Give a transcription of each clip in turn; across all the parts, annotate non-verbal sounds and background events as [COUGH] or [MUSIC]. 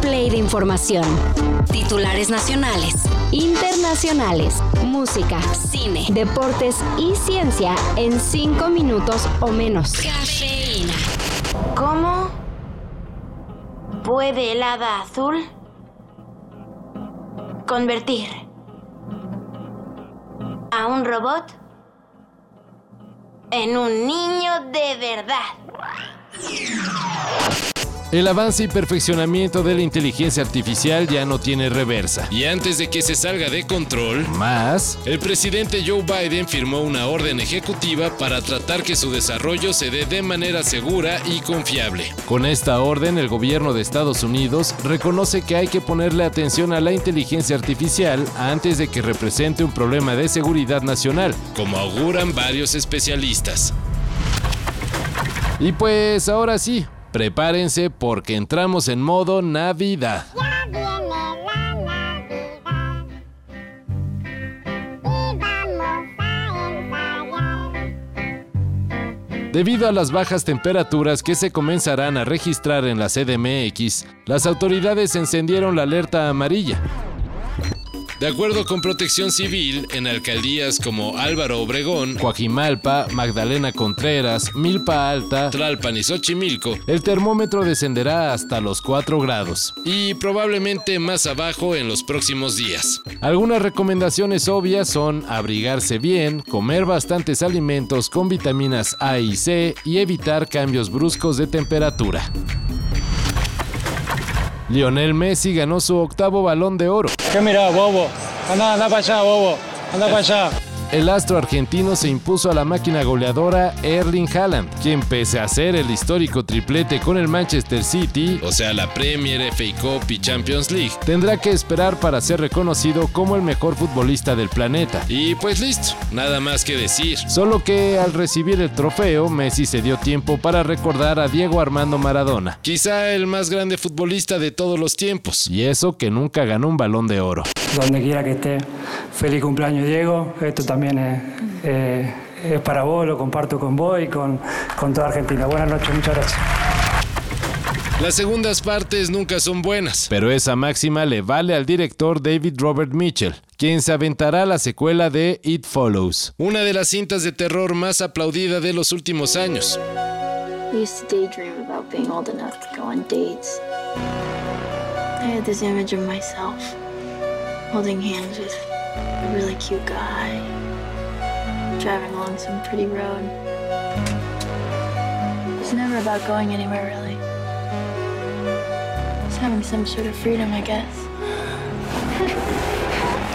play de información. Titulares nacionales, internacionales, música, cine, deportes y ciencia en 5 minutos o menos. Cafeína. ¿Cómo puede el hada azul convertir a un robot en un niño de verdad? El avance y perfeccionamiento de la inteligencia artificial ya no tiene reversa. Y antes de que se salga de control, más, el presidente Joe Biden firmó una orden ejecutiva para tratar que su desarrollo se dé de manera segura y confiable. Con esta orden, el gobierno de Estados Unidos reconoce que hay que ponerle atención a la inteligencia artificial antes de que represente un problema de seguridad nacional, como auguran varios especialistas. Y pues ahora sí, prepárense porque entramos en modo Navidad. Debido a las bajas temperaturas que se comenzarán a registrar en la CDMX, las autoridades encendieron la alerta amarilla, de acuerdo con Protección Civil, en alcaldías como Álvaro Obregón, Coajimalpa, Magdalena Contreras, Milpa Alta, Tlalpan y Xochimilco, el termómetro descenderá hasta los 4 grados y probablemente más abajo en los próximos días. Algunas recomendaciones obvias son abrigarse bien, comer bastantes alimentos con vitaminas A y C y evitar cambios bruscos de temperatura. Lionel Messi ganó su octavo balón de oro. ¿Qué mira, bobo? Anda, anda para allá, bobo. Anda para allá. El astro argentino se impuso a la máquina goleadora Erling Haaland, quien pese a hacer el histórico triplete con el Manchester City, o sea la Premier, FA Cup y Champions League, tendrá que esperar para ser reconocido como el mejor futbolista del planeta. Y pues listo, nada más que decir. Solo que al recibir el trofeo, Messi se dio tiempo para recordar a Diego Armando Maradona, quizá el más grande futbolista de todos los tiempos, y eso que nunca ganó un balón de oro. Donde quiera que esté, feliz cumpleaños Diego. Esto también es, eh, es para vos, lo comparto con vos y con, con toda Argentina. Buenas noches, muchas gracias. Las segundas partes nunca son buenas, pero esa máxima le vale al director David Robert Mitchell, quien se aventará la secuela de It Follows, una de las cintas de terror más aplaudida de los últimos años. I used to daydream about being old enough to go on dates. I had this image of myself holding hands with a really cute guy, driving along some pretty road. It's never about going anywhere, really. It's having some sort of freedom, I guess. [LAUGHS]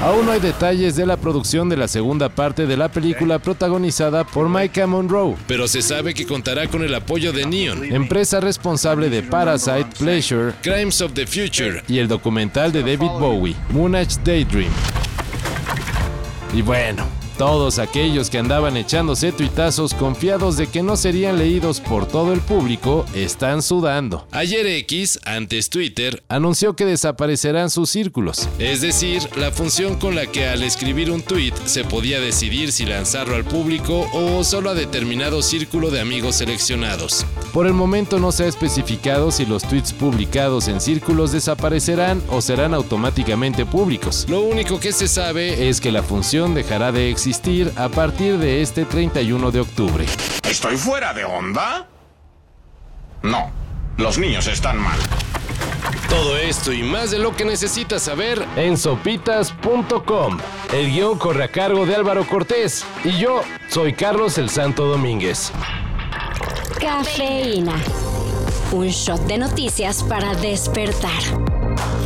Aún no hay detalles de la producción de la segunda parte de la película protagonizada por Micah Monroe, pero se sabe que contará con el apoyo de Neon, empresa responsable de Parasite, Pleasure, Crimes of the Future y el documental de David Bowie, Moonage Daydream. Y bueno, todos aquellos que andaban echándose tuitazos confiados de que no serían leídos por todo el público están sudando. Ayer X, antes Twitter, anunció que desaparecerán sus círculos, es decir, la función con la que al escribir un tweet se podía decidir si lanzarlo al público o solo a determinado círculo de amigos seleccionados. Por el momento no se ha especificado si los tweets publicados en círculos desaparecerán o serán automáticamente públicos. Lo único que se sabe es que la función dejará de existir a partir de este 31 de octubre. ¿Estoy fuera de onda? No, los niños están mal. Todo esto y más de lo que necesitas saber en sopitas.com. El guion corre a cargo de Álvaro Cortés y yo soy Carlos el Santo Domínguez. Cafeína. Un shot de noticias para despertar.